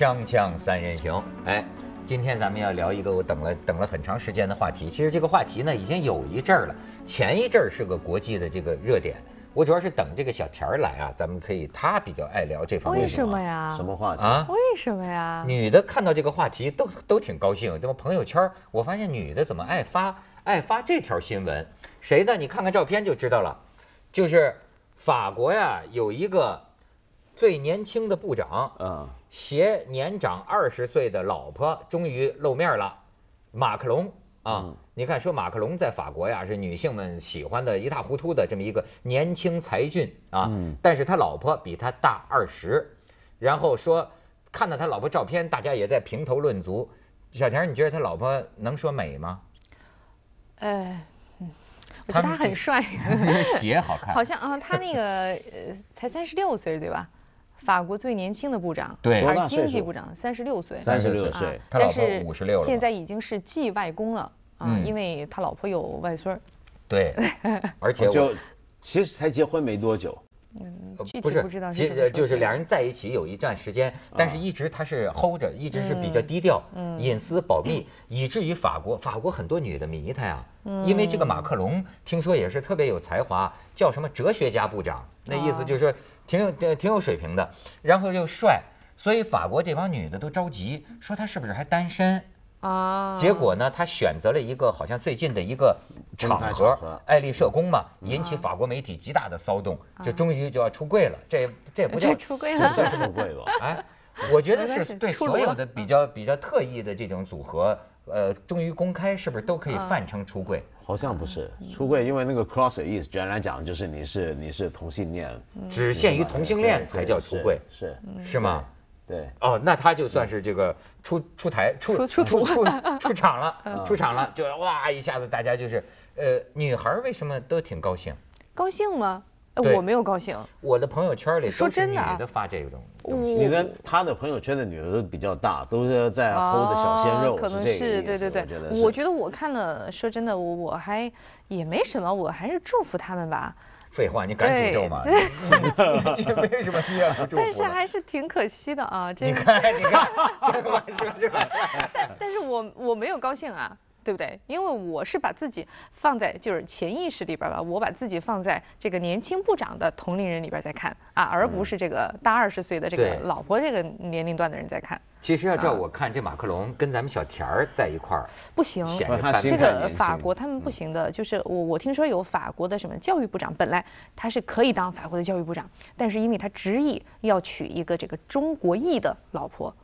锵锵三人行，哎，今天咱们要聊一个我等了等了很长时间的话题。其实这个话题呢，已经有一阵儿了，前一阵儿是个国际的这个热点。我主要是等这个小田儿来啊，咱们可以，他比较爱聊这方面。为什么呀？什么话题？啊？为什么呀？女的看到这个话题都都挺高兴。这么朋友圈，我发现女的怎么爱发爱发这条新闻？谁呢？你看看照片就知道了。就是法国呀，有一个最年轻的部长，嗯，携年长二十岁的老婆终于露面了，马克龙啊，嗯你看说马克龙在法国呀是女性们喜欢的一塌糊涂的这么一个年轻才俊啊，嗯但是他老婆比他大二十，然后说看到他老婆照片，大家也在评头论足。小田，你觉得他老婆能说美吗？呃，嗯，我觉得他很帅。鞋好看，好像啊，他那个呃才三十六岁对吧？法国最年轻的部长，对。还是经济部长，三十六岁。三十六岁。他老婆但是56了现在已经是继外公了啊，嗯。因为他老婆有外孙儿。对，而且我就其实才结婚没多久，嗯呃，具不是就是两人在一起有一段时间，但是一直他是 hold 着，一直是比较嗯低调，嗯隐私保密，以至于法国法国很多女的迷他呀，因为这个马克龙听说也是特别有才华，叫什么哲学家部长，那意思就是说挺有呃挺有水平的，然后又帅，所以法国这帮女的都着急，说他是不是还单身。啊。结果呢，他选择了一个好像最近的一个场合，爱丽舍宫嘛，引起法国媒体极大的骚动，这终于就要出柜了。这这也不叫出柜了。这算是出柜吧哎，我觉得是对所有的比较比较特异的这种组合，呃，终于公开，是不是都可以啊泛称出柜？好像不是出柜，因为那个 cross 的意思，简单来讲就是你是你是同性恋，只限于同性恋才叫出柜，是。是吗？对，哦，那他就算是这个出出台出出出出出 出场了，出场了，就哇一下子大家就是，呃，女孩为什么都挺高兴？高兴吗？呃我没有高兴。我的朋友圈里说真的女的发这种东西，你的他的朋友圈的女的都比较大，都是在 hold 着小鲜肉，啊可能这个意思对对对我觉得，我觉得我看了，说真的，我我还也没什么，我还是祝福他们吧。废话，你敢诅咒吗？对你 你为什么你也不祝福？但是还是挺可惜的啊，这你看你看，这个玩笑这个。但但是我我没有高兴啊，对不对？因为我是把自己放在就是潜意识里边吧，我把自己放在这个年轻部长的同龄人里边在看啊，而不是这个大二十岁的这个老婆这个年龄段的人在看。其实要照啊我看，这马克龙跟咱们小田儿在一块儿，不行，显得他半这个法国他们不行的，就是我我听说有法国的什么教育部长，本来他是可以当法国的教育部长，但是因为他执意要娶一个这个中国裔的老婆，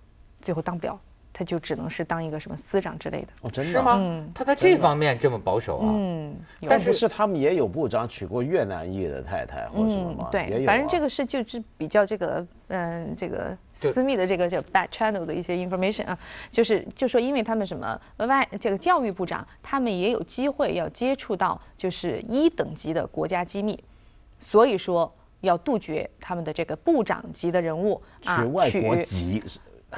最后当不了，他就只能是当一个什么司长之类的。哦，真的是吗嗯？他在这方面这么保守啊？嗯，但是是他们也有部长娶过越南裔的太太或者什么吗？也对，啊反正这个是就是比较这个嗯这个私密的这个叫 back channel 的一些 information 啊，就是就说因为他们什么外这个教育部长，他们也有机会要接触到就是一等级的国家机密，所以说要杜绝他们的这个部长级的人物啊娶外国籍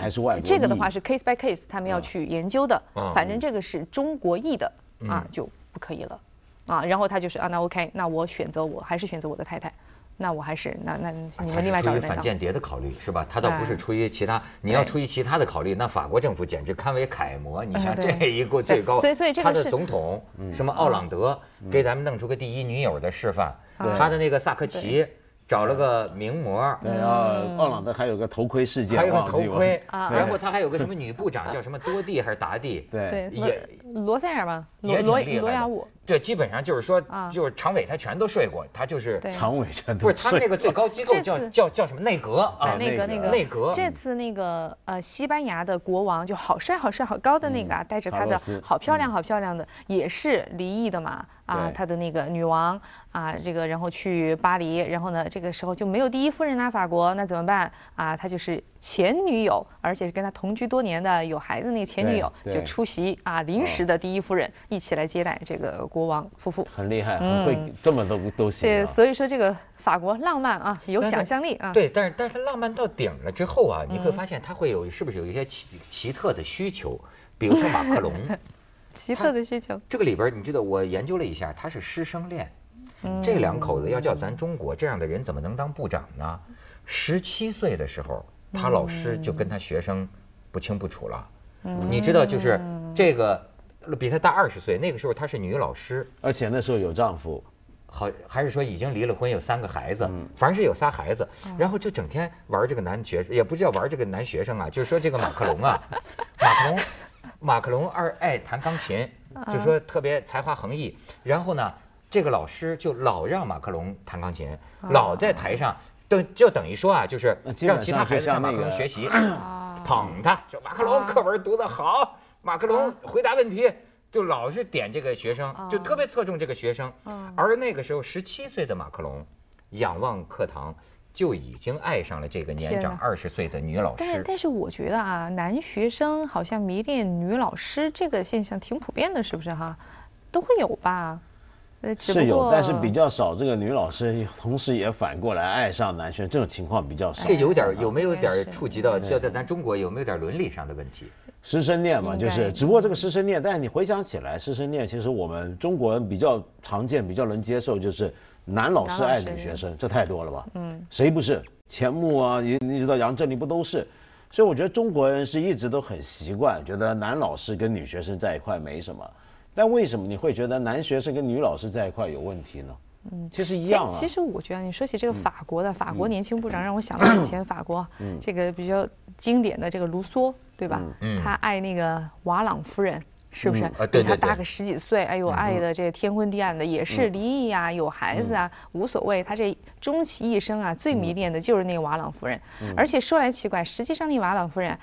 还是外国？这个的话是 case by case，他们要去研究的。嗯反正这个是中国裔的啊嗯，就不可以了。啊，然后他就是啊，那 OK，那我选择我还是选择我的太太，那我还是那那你们另外是出于反找人来当。间谍的考虑是吧？他倒不是哎出于其他，你要出于其他的考虑，那法国政府简直堪为楷模。你哎像这一个最高，所以所以这个他的是总统什么奥朗德给咱们弄出个第一女友的示范，对他的那个萨科齐找了个名模。对，然后奥朗德还有个头盔事件，还有个头盔，啊然后他还有个什么女部长叫什么多蒂还是达蒂？对对，也罗罗塞尔吧，罗罗罗亚武。对，基本上就是说啊，就是常委他全都睡过，他就是对常委全都不是他们那个最高机构这叫次叫叫什么内阁啊？对，那个那个内阁。这次那个呃，西班牙的国王就好帅好帅好高的那个啊，带着他的好漂亮好漂亮的，也是离异的嘛啊，对他的那个女王啊，这个然后去巴黎，然后呢这个时候就没有第一夫人啊，法国那怎么办啊？他就是前女友，而且是跟他同居多年的有孩子那个前女友就出席啊，临时的第一夫人一起来接待这个国王夫妇。很厉害，嗯很会，这么都都行对，啊。所以说这个法国浪漫啊，有想象力啊。对，但是但是浪漫到顶了之后啊，你会嗯发现他会有是不是有一些奇奇特的需求？比如说马克龙，奇特的需求。这个里边你知道我研究了一下，他是师生恋。嗯这两口子要叫咱中国这样的人怎么能当部长呢？十七岁的时候，他老师就跟他学生不清不楚了。你知道，就是这个比他大二十岁，那个时候她是女老师，而且那时候有丈夫，好还是说已经离了婚，有三个孩子，反正是有仨孩子，然后就整天玩这个男学生，也不叫玩这个男学生啊，就是说这个马克龙啊，马克龙，马克龙二爱弹钢琴，就说特别才华横溢，然后呢，这个老师就老让马克龙弹钢琴，老在台上等就等于说啊，就是让其他孩子向马克龙学习。捧他，说马克龙课文读得好，马克龙回答问题就老是点这个学生，就特别侧重这个学生。而那个时候十七岁的马克龙，仰望课堂就已经爱上了这个年长二十岁的女老师。但但是我觉得啊，男学生好像迷恋女老师这个现象挺普遍的，是不是哈？都会有吧。是有，但是比较少。这个女老师同时也反过来爱上男生，这种情况比较少。这有点有没有点触及到，就在咱中国有没有点伦理上的问题？师生恋嘛，就是只不过这个师生恋，但是你回想起来，师生恋其实我们中国人比较常见、比较能接受，就是男老师爱女学生，这太多了吧？嗯，谁不是？钱穆啊，你你知道杨振宁不都是？所以我觉得中国人是一直都很习惯，觉得男老师跟女学生在一块没什么。但为什么你会觉得男学生跟女老师在一块有问题呢？嗯，其实一样啊。其实我觉得你说起这个法国的法国年轻部长，让我想到以前法国这个比较经典的这个卢梭，对吧？嗯。他爱那个瓦朗夫人，是不是？比他大个十几岁，哎呦，爱的这天昏地暗的，也是离异啊，有孩子啊，无所谓。他这终其一生啊，最迷恋的就是那个瓦朗夫人。而且说来奇怪，实际上那瓦朗夫人，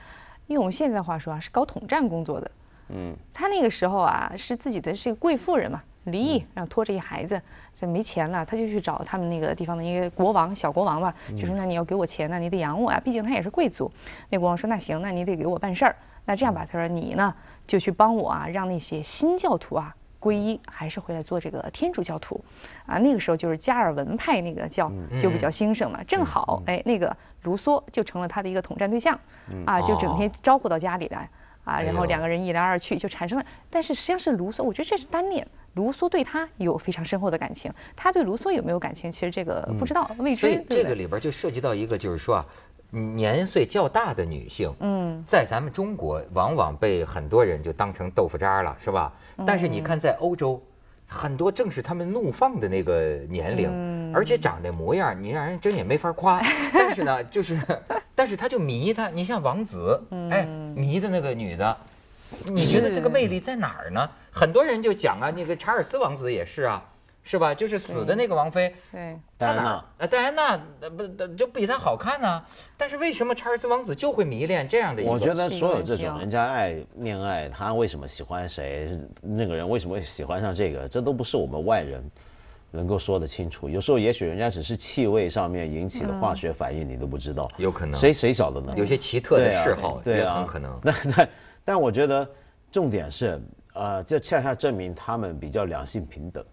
用我们现在话说啊，是搞统战工作的。嗯，他那个时候啊，是自己的是个贵妇人嘛，离异，然后拖着一孩子，这没钱了，他就去找他们那个地方的一个国王，小国王吧，就说那你要给我钱，那你得养我啊，毕竟他也是贵族。那国王说那行，那你得给我办事儿。那这样吧，他说你呢就去帮我啊，让那些新教徒啊皈依，还是回来做这个天主教徒。啊，那个时候就是加尔文派那个教就比较兴盛嘛，正好哎那个卢梭就成了他的一个统战对象，啊，就整天招呼到家里来。啊，然后两个人一来二去就产生了，但是实际上是卢梭，我觉得这是单恋。卢梭对他有非常深厚的感情，他对卢梭有没有感情，其实这个不知道，未知。所以这个里边就涉及到一个，就是说啊，年岁较大的女性，嗯，在咱们中国往往被很多人就当成豆腐渣了，是吧？但是你看在欧洲。很多正是他们怒放的那个年龄，而且长得模样，你让人真也没法夸。但是呢，就是，但是他就迷他。你像王子，哎，迷的那个女的，你觉得这个魅力在哪儿呢？很多人就讲啊，那个查尔斯王子也是啊。是吧？就是死的那个王妃，对，戴安娜，呃，戴安娜不就比她好看呢？但是为什么查尔斯王子就会迷恋这样的一个？我觉得所有这种人家爱恋爱，他为什么喜欢谁？那个人为什么会喜欢上这个？这都不是我们外人能够说得清楚。有时候也许人家只是气味上面引起的化学反应，你都不知道。有可能。谁谁晓得呢？有些奇特的嗜好也很可能。那那，但我觉得重点是，呃，这恰恰证明他们比较两性平等。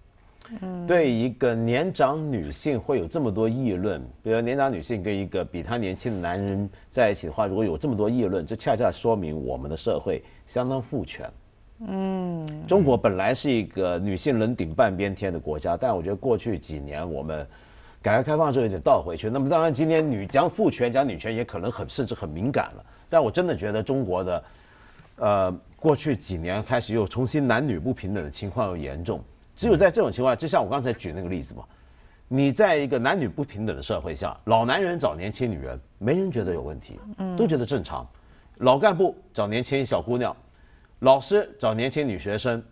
对一个年长女性会有这么多议论，比如年长女性跟一个比她年轻的男人在一起的话，如果有这么多议论，这恰恰说明我们的社会相当父权。嗯，中国本来是一个女性能顶半边天的国家，但我觉得过去几年我们改革开放之后有点倒回去。那么当然今天女讲父权讲女权也可能很甚至很敏感了，但我真的觉得中国的呃过去几年开始又重新男女不平等的情况又严重。只有在这种情况，就像我刚才举那个例子嘛，你在一个男女不平等的社会下，老男人找年轻女人，没人觉得有问题，嗯都觉得正常；老干部找年轻小姑娘，老师找年轻女学生，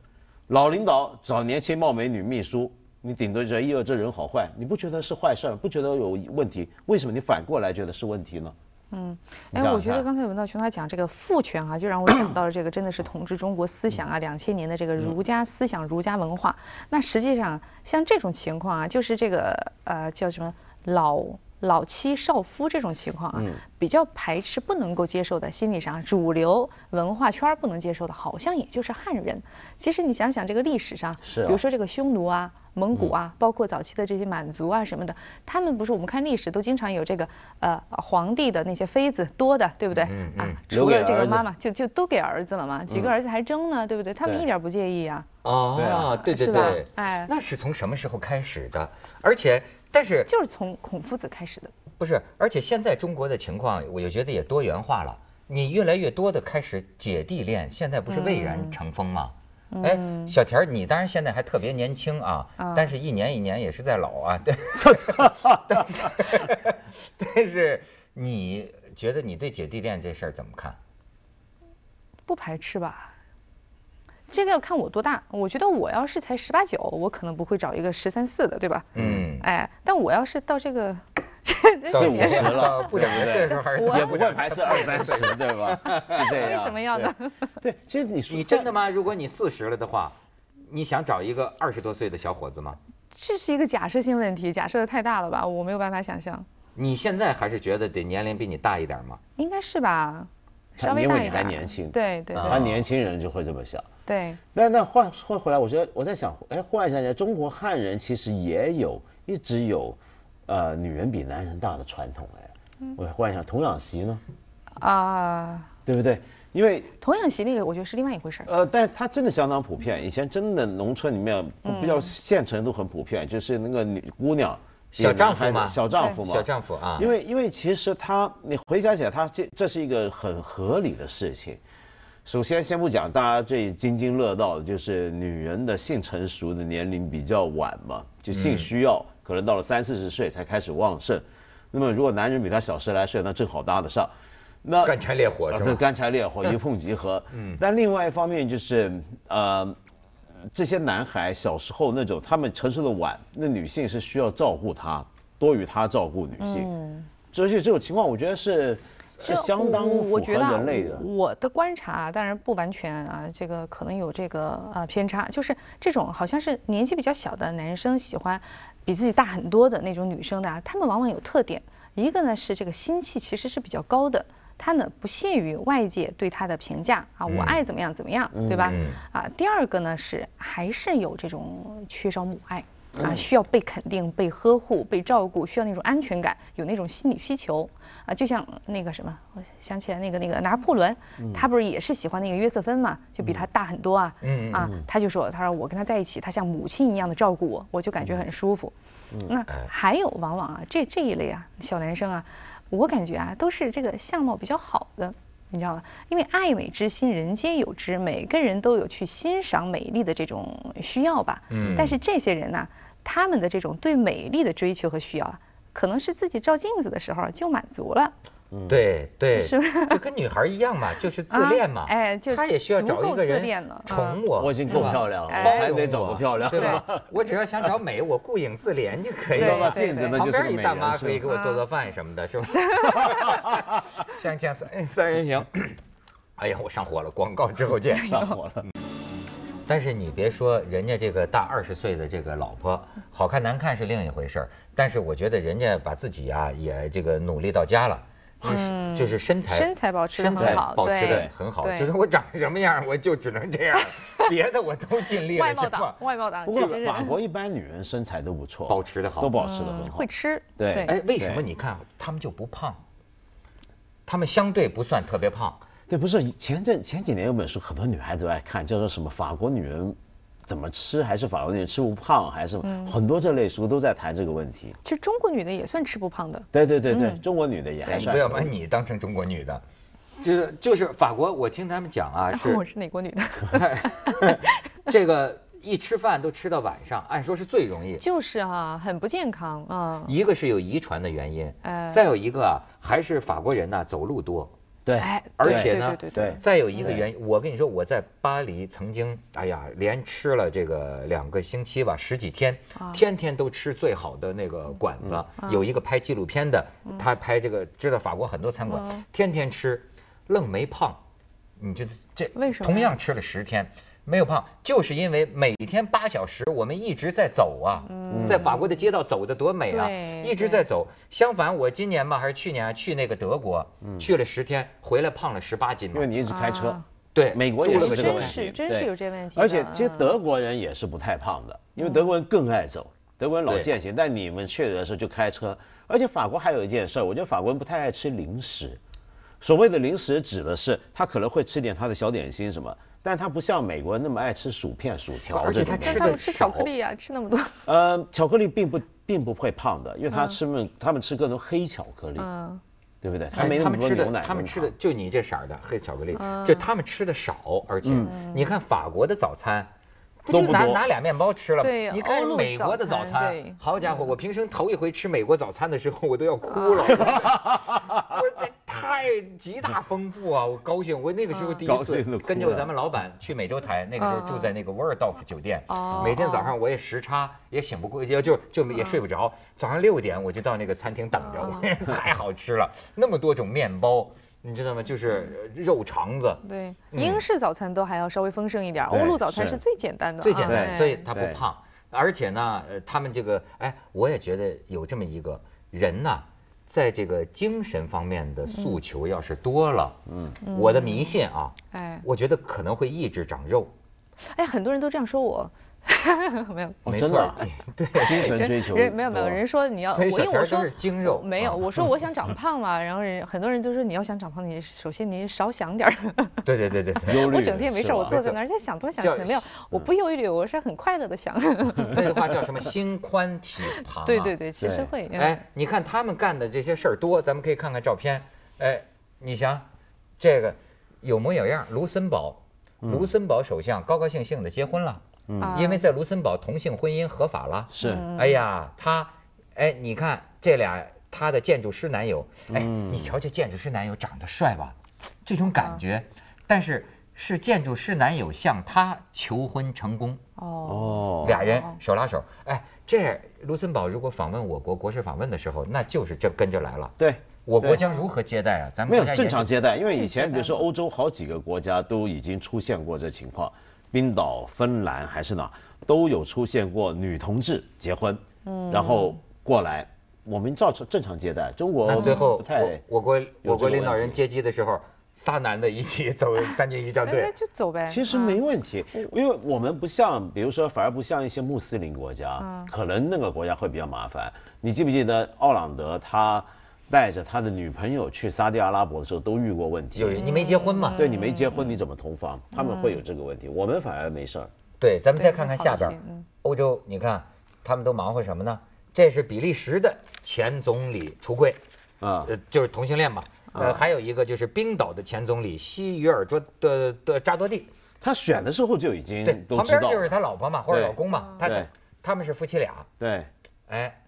老领导找年轻貌美女秘书，你顶多觉得，哟，这人好坏，你不觉得是坏事，不觉得有问题？为什么你反过来觉得是问题呢？嗯，哎，我觉得刚才文道兄他讲这个父权啊，就让我想到了这个真的是统治中国思想啊，两千年的这个儒家思想、儒家文化。那实际上像这种情况啊，就是这个呃叫什么老老妻少夫这种情况啊，比较排斥、不能够接受的心理上，主流文化圈不能接受的，好像也就是汉人。其实你想想这个历史上，是，比如说这个匈奴啊。蒙古啊，包括早期的这些满族啊什么的，他们不是我们看历史都经常有这个呃皇帝的那些妃子多的，对不对？啊，除了这个妈妈，就就都给儿子了嘛，几个儿子还争呢，对不对？他们一点不介意啊。哦，对对对，哎，那是从什么时候开始的？而且但是就是从孔夫子开始的。不是，而且现在中国的情况，我就觉得也多元化了。你越来越多的开始姐弟恋，现在不是蔚然成风吗？哎，小田儿，你当然现在还特别年轻啊，但是一年一年也是在老啊。对，但是但是你觉得你对姐弟恋这事儿怎么看？不排斥吧？这个要看我多大。我觉得我要是才十八九，我可能不会找一个十三四的，对吧？嗯。哎，但我要是到这个。到五十了，不长岁数还是也不会排斥二三十，对吧？是这样。为什么要呢？对，其实你你真的吗？如果你四十了的话，你想找一个二十多岁的小伙子吗？这是一个假设性问题，假设的太大了吧？我没有办法想象。你现在还是觉得得年龄比你大一点吗？应该是吧，稍微大一点。因为你还年轻。对对。他年轻人就会这么想。对。那那话说回来，我觉得我在想，哎，忽然想起来，中国汉人其实也有一直有。呃，女人比男人大的传统哎，我忽然想童养媳呢，啊，对不对？因为童养媳那个，我觉得是另外一回事呃，但它真的相当普遍，以前真的农村里面比较县城都很普遍，就是那个女姑娘小丈夫嘛，小丈夫嘛，小丈夫啊。因为因为其实他你回想起来，他这这是一个很合理的事情。首先先不讲大家最津津乐道的，就是女人的性成熟的年龄比较晚嘛，就性需要。可能到了三四十岁才开始旺盛，那么如果男人比她小十来岁，那正好搭得上。那干柴烈火是吧？干柴烈火，一碰即合。嗯。但另外一方面就是，呃，这些男孩小时候那种他们成熟的晚，那女性是需要照顾他，多于他照顾女性。嗯。所以这种情况，我觉得是。是相当符合人类的。我的观察当然不完全啊，这个可能有这个啊偏差，就是这种好像是年纪比较小的男生喜欢比自己大很多的那种女生的，他们往往有特点。一个呢是这个心气其实是比较高的，他呢不屑于外界对他的评价啊，我爱怎么样怎么样，对吧？啊，第二个呢是还是有这种缺少母爱。啊，需要被肯定、被呵护、被照顾，需要那种安全感，有那种心理需求啊。就像那个什么，我想起来那个那个拿破仑，他不是也是喜欢那个约瑟芬嘛，就比他大很多啊。嗯啊，他就说，他说我跟他在一起，他像母亲一样的照顾我，我就感觉很舒服。那还有往往啊，这这一类啊小男生啊，我感觉啊都是这个相貌比较好的。你知道吗？因为爱美之心，人皆有之，每个人都有去欣赏美丽的这种需要吧。嗯。但是这些人呢，他们的这种对美丽的追求和需要啊，可能是自己照镜子的时候就满足了。对对，是不是？就跟女孩一样嘛，就是自恋嘛。哎，就她也需要找一个人宠我。我已经够漂亮了，我还得找个漂亮，对吧？我只要想找美，我顾影自怜就可以了。镜子旁边一大妈可以给我做做饭什么的，是不是？锵锵三三人行。哎呀，我上火了！广告之后见。上火了。但是你别说，人家这个大二十岁的这个老婆，好看难看是另一回事儿。但是我觉得人家把自己啊也这个努力到家了。嗯，就是身材身材保持的很好，保持的很好。就是我长什么样，我就只能这样，别的我都尽力了。外貌党，外貌党。不过法国一般女人身材都不错，保持的好，都保持的很好。会吃，对。哎，为什么你看她们就不胖？她们相对不算特别胖。对，不是前阵前几年有本书，很多女孩子爱看，叫做什么《法国女人》。怎么吃还是法国女人吃不胖还是很多这类书都在谈这个问题。其实中国女的也算吃不胖的。对对对对，中国女的也还算。不要把你当成中国女的，就是就是法国，我听他们讲啊，是我是哪国女的？这个一吃饭都吃到晚上，按说是最容易。就是啊，很不健康啊。一个是有遗传的原因，再有一个啊，还是法国人呢走路多。对，而且呢，对对对，再有一个原因，我跟你说，我在巴黎曾经，哎呀，连吃了这个两个星期吧，十几天，天天都吃最好的那个馆子。有一个拍纪录片的，他拍这个知道法国很多餐馆，天天吃，愣没胖。你这这为什么？同样吃了十天。没有胖，就是因为每天八小时我们一直在走啊，在法国的街道走的多美啊，一直在走。相反，我今年嘛还是去年去那个德国，去了十天，回来胖了十八斤。因为你一直开车。对，美国也是这个问题，真是有这问题。而且其实德国人也是不太胖的，因为德国人更爱走，德国人老健行。但你们去的时候就开车，而且法国还有一件事，我觉得法国人不太爱吃零食。所谓的零食指的是他可能会吃点他的小点心什么。但他不像美国人那么爱吃薯片、薯条而且。他吃的但他们吃巧克力啊，吃那么多。呃，巧克力并不并不会胖的，因为他吃们、他们吃各种黑巧克力，嗯，对不对？他哎没那么他们吃的多牛奶，他们吃的就你这色儿的黑巧克力，嗯就他们吃的少，而且你看法国的早餐。不就拿拿俩面包吃了吗？对你看美国的早早餐好家伙，我平生头一回吃美国早餐的时候，我都要哭了。我说这太极大丰富啊，我高兴。我那个时候第一次跟着咱们老板去美洲台，那个时候住在那个沃尔道夫酒店哦，每天早上我也时差也醒不过，也就就也睡不着。早上六点我就到那个餐厅等着，我 太好吃了，那么多种面包。你知道吗？就是肉肠子，对，嗯英式早餐都还要稍微丰盛一点，欧陆早餐是是最简单的啊，最简单，哎所以他不胖。而且呢，呃，他们这个，哎，我也觉得有这么一个人呐，在这个精神方面的诉求要是多了，嗯，我的迷信啊，哎我觉得可能会抑制长肉。哎，很多人都这样说我，没有。没错哦真的啊，对，精神追求人没有没有人说你要，我因为我说精肉没有，啊我说我想长胖嘛，然后人很多人都说你要想长胖，你首先你少想点儿。对对对对对。忧虑我整天没事儿，我坐在那儿就想东想西，没有，我不忧虑，我是很快乐的想。那句话叫什么？心宽体胖、啊。对对对，其实会。嗯哎，你看他们干的这些事儿多，咱们可以看看照片。哎，你想，这个有模有样，卢森堡，卢森堡首相高高兴兴的结婚了，啊。因为在卢森堡同性婚姻合法了。是。哎呀，他，哎，你看这俩他的建筑师男友，哎，嗯。你瞧这建筑师男友长得帅吧，这种感觉，但是是建筑师男友向他求婚成功。哦，哦，俩人哦手拉手，哎，这卢森堡如果访问我国国事访问的时候，那就是这跟着来了。对，我国将如何接待啊？咱们没有正常接待，因为以前比如说欧洲好几个国家都已经出现过这情况，冰岛、芬兰还是哪都有出现过女同志结婚，嗯然后过来，我们照常正常接待。中国那最后不太我我国我国领导人接机的时候，仨男的一起走 三军仪仗队那队。就走呗。其实啊没问题，因为我们不像，比如说，反而不像一些穆斯林国家，嗯可能那个国家会比较麻烦。你记不记得奥朗德他带着他的女朋友去沙地阿拉伯的时候都遇过问题？有你没结婚嘛？对你没结婚你怎么同房？他们会有这个问题，我们反而没事儿。对，咱们再看看下边嗯，欧洲，你看他们都忙活什么呢？这是比利时的前总理出柜，啊呃，就是同性恋嘛。呃，啊还有一个就是冰岛的前总理西约尔多的的扎多蒂，他选的时候就已经对，旁边就是他。老婆嘛，或者老公嘛，他他们是夫妻俩。对，哎，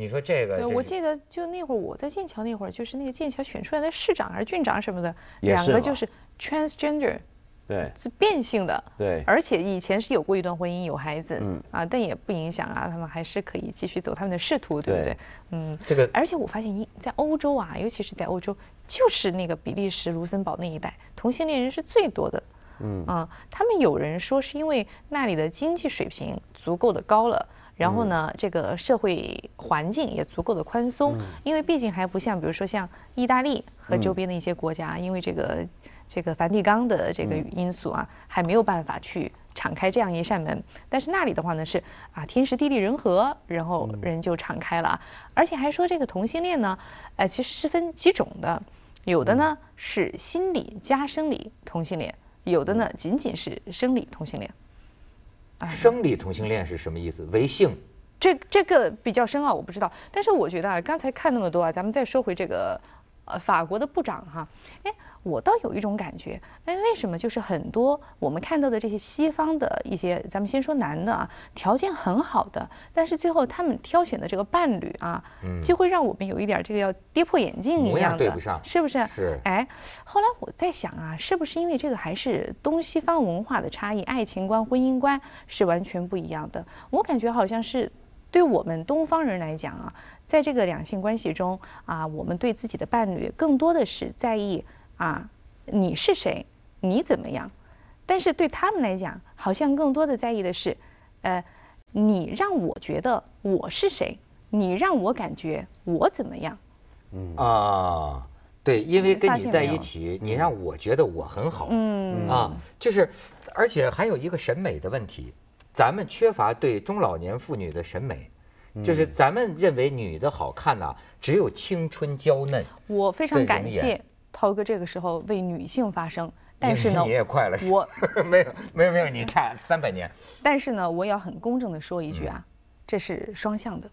你说这个对，我记得就那会儿我在剑桥那会儿，就是那个剑桥选出来的市长还是郡长什么的，两个就是 transgender，对是变性的。对而且以前是有过一段婚姻，有孩子，嗯啊，但也不影响啊，他们还是可以继续走他们的仕途，对不对对？嗯，这个而且我发现一在欧洲啊，尤其是在欧洲，就是那个比利时、卢森堡那一带，同性恋人是最多的。嗯啊，他们有人说是因为那里的经济水平足够的高了。然后呢，这个社会环境也足够的宽松，因为毕竟还不像，比如说像意大利和周边的一些国家，因为这个这个梵蒂冈的这个因素啊，还没有办法去敞开这样一扇门。但是那里的话呢是啊天时地利人和，然后人就敞开了，而且还说这个同性恋呢，呃其实是分几种的，有的呢是心理加生理同性恋，有的呢仅仅是生理同性恋。生理同性恋是什么意思？为性。这这个比较深奥，我不知道。但是我觉得啊，刚才看那么多啊，咱们再说回这个呃法国的部长哈，哎，我倒有一种感觉，哎，为什么就是很多我们看到的这些西方的一些，咱们先说男的啊，条件很好的，但是最后他们挑选的这个伴侣啊，嗯就会让我们有一点这个要跌破眼镜一样样的，对不上是不是？是哎，后来我在想啊，是不是因为这个还是东西方文化的差异，爱情观、婚姻观是完全不一样的。我感觉好像是对我们东方人来讲啊，在这个两性关系中啊，我们对自己的伴侣更多的是在意啊你是谁，你怎么样，但是对他们来讲，好像更多的在意的是，呃，你让我觉得我是谁，你让我感觉我怎么样。嗯啊，对，因为跟你在一起，你让我觉得我很好。嗯啊，就是，而且还有一个审美的问题，咱们缺乏对中老年妇女的审美，就是嗯咱们认为女的好看呐、只有青春娇嫩。我非常感谢涛哥这个时候为女性发声。但是呢，你也快了，我没有没有没有，你差三百年。但是呢，我也要很公正的说一句啊，这是双向的。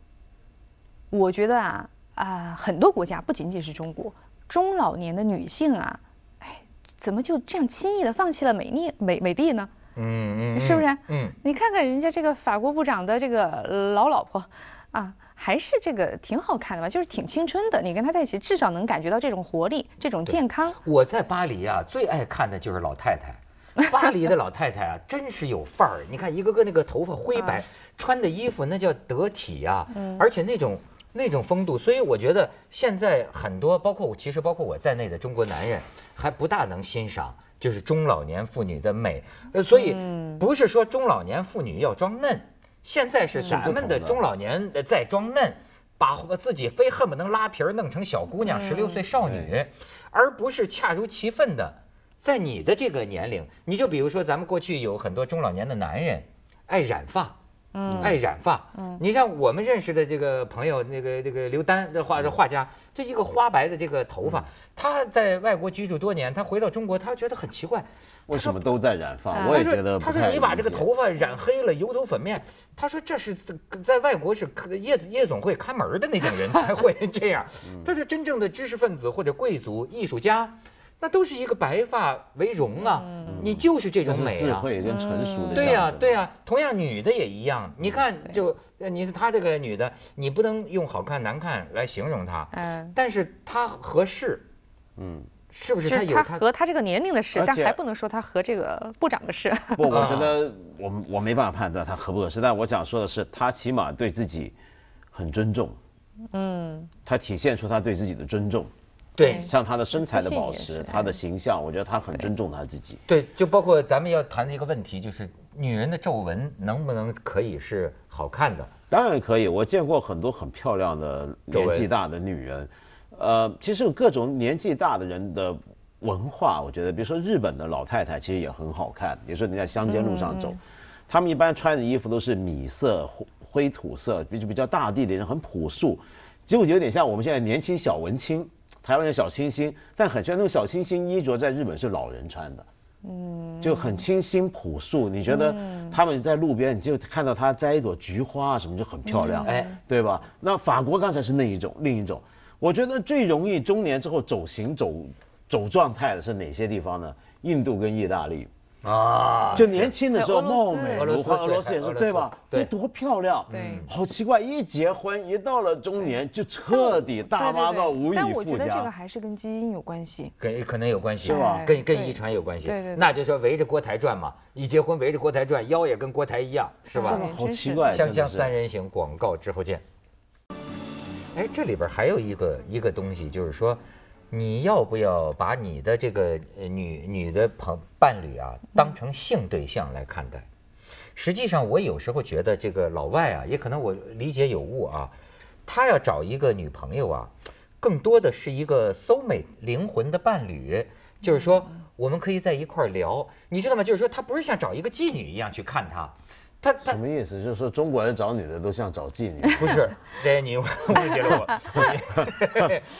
我觉得啊啊，很多国家不仅仅是中国，中老年的女性啊，哎，怎么就这样轻易的放弃了美丽美美丽呢？嗯嗯，是不是？嗯，你看看人家这个法国部长的这个老老婆啊，还是这个挺好看的吧？就是挺青春的。你跟他在一起，至少能感觉到这种活力，这种健康。我在巴黎啊，最爱看的就是老太太。巴黎的老太太啊，真是有范儿。你看一个个那个头发灰白，穿的衣服那叫得体呀，而且那种那种风度。所以我觉得现在很多，包括我，其实包括我在内的中国男人，还不大能欣赏就是中老年妇女的美。呃，所以不是说中老年妇女要装嫩，现在是咱们的中老年在装嫩，把自己非恨不能拉皮儿弄成小姑娘、十六岁少女，而不是恰如其分的。在你的这个年龄，你就比如说，咱们过去有很多中老年的男人爱染发，嗯，爱染发，嗯，你像我们认识的这个朋友，那个这个刘丹的画的画家，这一个花白的这个头发，他在外国居住多年，他回到中国，他觉得很奇怪，为什么都在染发？我也觉得他说你把这个头发染黑了，油头粉面，他说这是在外国是夜夜总会看门的那种人才会这样，他说真正的知识分子或者贵族艺术家。那都是一一个白发为荣啊，你就是这种美啊，智慧跟成熟的。对呀，对呀，同样女的也一样。你看，就你是她这个女的，你不能用好看难看来形容她，嗯，但是她合适，嗯，是不是？她有她和她这个年龄的事，但还不能说她和这个部长的事。不，我觉得我我没办法判断她合不合适，但我想说的是，她起码对自己很尊重，嗯，她体现出她对自己的尊重。对，像她的身材的保持，她的形象，我觉得她很尊重她自己。对，就包括咱们要谈的一个问题，就是女人的皱纹能不能可以是好看的？当然可以，我见过很多很漂亮的年纪大的女人。呃，其实有各种年纪大的人的文化，我觉得，比如说日本的老太太其实也很好看。比如说你在乡间路上走，她们一般穿的衣服都是米色、灰土色，比比较大地的人，很朴素，就有点像我们现在年轻小文青。台湾的小清新，但很像那种小清新衣着，在日本是老人穿的，嗯，就很清新朴素。你觉得他们在路边，你就看到他摘一朵菊花啊什么，就很漂亮，哎，对吧？那法国刚才是那一种，另一种。我觉得最容易中年之后走形走走状态的是哪些地方呢？印度跟意大利。啊，就年轻的时候貌美如花，俄罗斯也是对吧？对，多漂亮，对，好奇怪，一结婚一到了中年就彻底大妈到无以复加。但我觉得这个还是跟基因有关系，跟可能有关系，是吧？跟跟遗传有关系，对对。那就说围着锅台转嘛，一结婚围着锅台转，腰也跟锅台一样，是吧？好奇怪，香江三人行广告之后见。哎，这里边还有一个一个东西，就是说。你要不要把你的这个女女的朋伴侣啊当成性对象来看待？实际上，我有时候觉得这个老外啊，也可能我理解有误啊，他要找一个女朋友啊，更多的是一个 soul mate 灵魂的伴侣，就是说我们可以在一块儿聊，你知道吗？就是说他不是像找一个妓女一样去看她。他什么意思？就是说中国人找女的都像找妓女？不是，这你误解了我。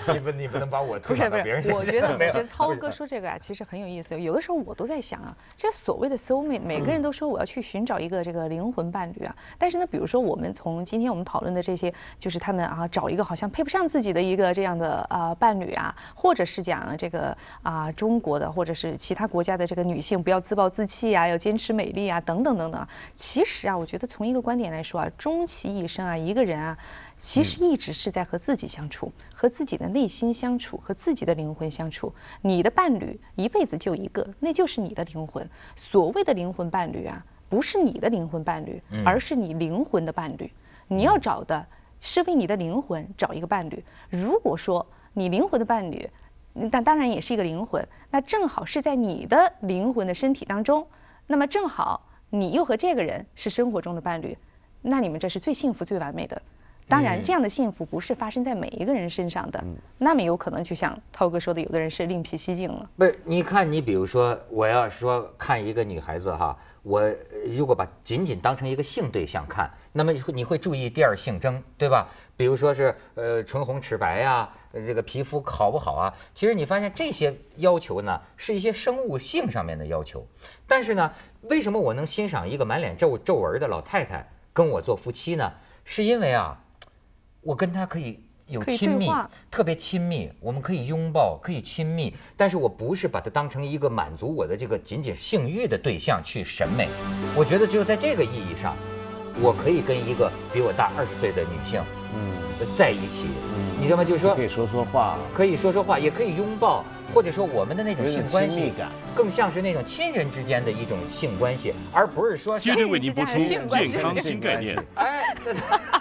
你不，你不能把我推到别人身上。我觉得，我觉得涛哥说这个啊，其实很有意思。有的时候我都在想啊，这所谓的 soul mate，每个人都说我要去寻找一个这个灵魂伴侣啊。但是呢，比如说我们从今天我们讨论的这些，就是他们啊找一个好像配不上自己的一个这样的啊伴侣啊，或者是讲这个啊中国的或者是其他国家的这个女性不要自暴自弃啊，要坚持美丽啊，等等等等。其实啊，我觉得从一个观点来说啊，终其一生啊，一个人啊，其实一直是在和自己相处，和自己的内心相处，和自己的灵魂相处。你的伴侣一辈子就一个，那就是你的灵魂。所谓的灵魂伴侣啊，不是你的灵魂伴侣，而是你灵魂的伴侣。你要找的是为你的灵魂找一个伴侣。如果说你灵魂的伴侣，那当然也是一个灵魂，那正好是在你的灵魂的身体当中，那么正好。你又和这个人是生活中的伴侣，那你们这是最幸福、最完美的。当然，这样的幸福不是发生在每一个人身上的，那么有可能就像涛哥说的，有的人是另辟蹊径了。不是，你看，你比如说，我要说看一个女孩子哈，我如果把仅仅当成一个性对象看，那么你会注意第二性征，对吧？比如说是呃唇红齿白呀，这个皮肤好不好啊？其实你发现这些要求呢，是一些生物性上面的要求。但是呢，为什么我能欣赏一个满脸皱皱纹的老太太跟我做夫妻呢？是因为啊。我跟他可以有亲密，特别亲密，我们可以拥抱，可以亲密，但是我不是把它当成一个满足我的这个仅仅性欲的对象去审美。我觉得只有在这个意义上，我可以跟一个比我大二十岁的女性，嗯，在一起，你知道吗？就是说可以说说话，可以说说话，也可以拥抱。或者说我们的那种性关系，更像是那种亲人之间的一种性关系，而不是说。接着为您播出健康新概念。哎，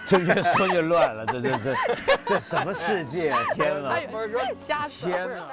这越 说越乱了，这这这这什么世界啊？天啊！瞎天啊！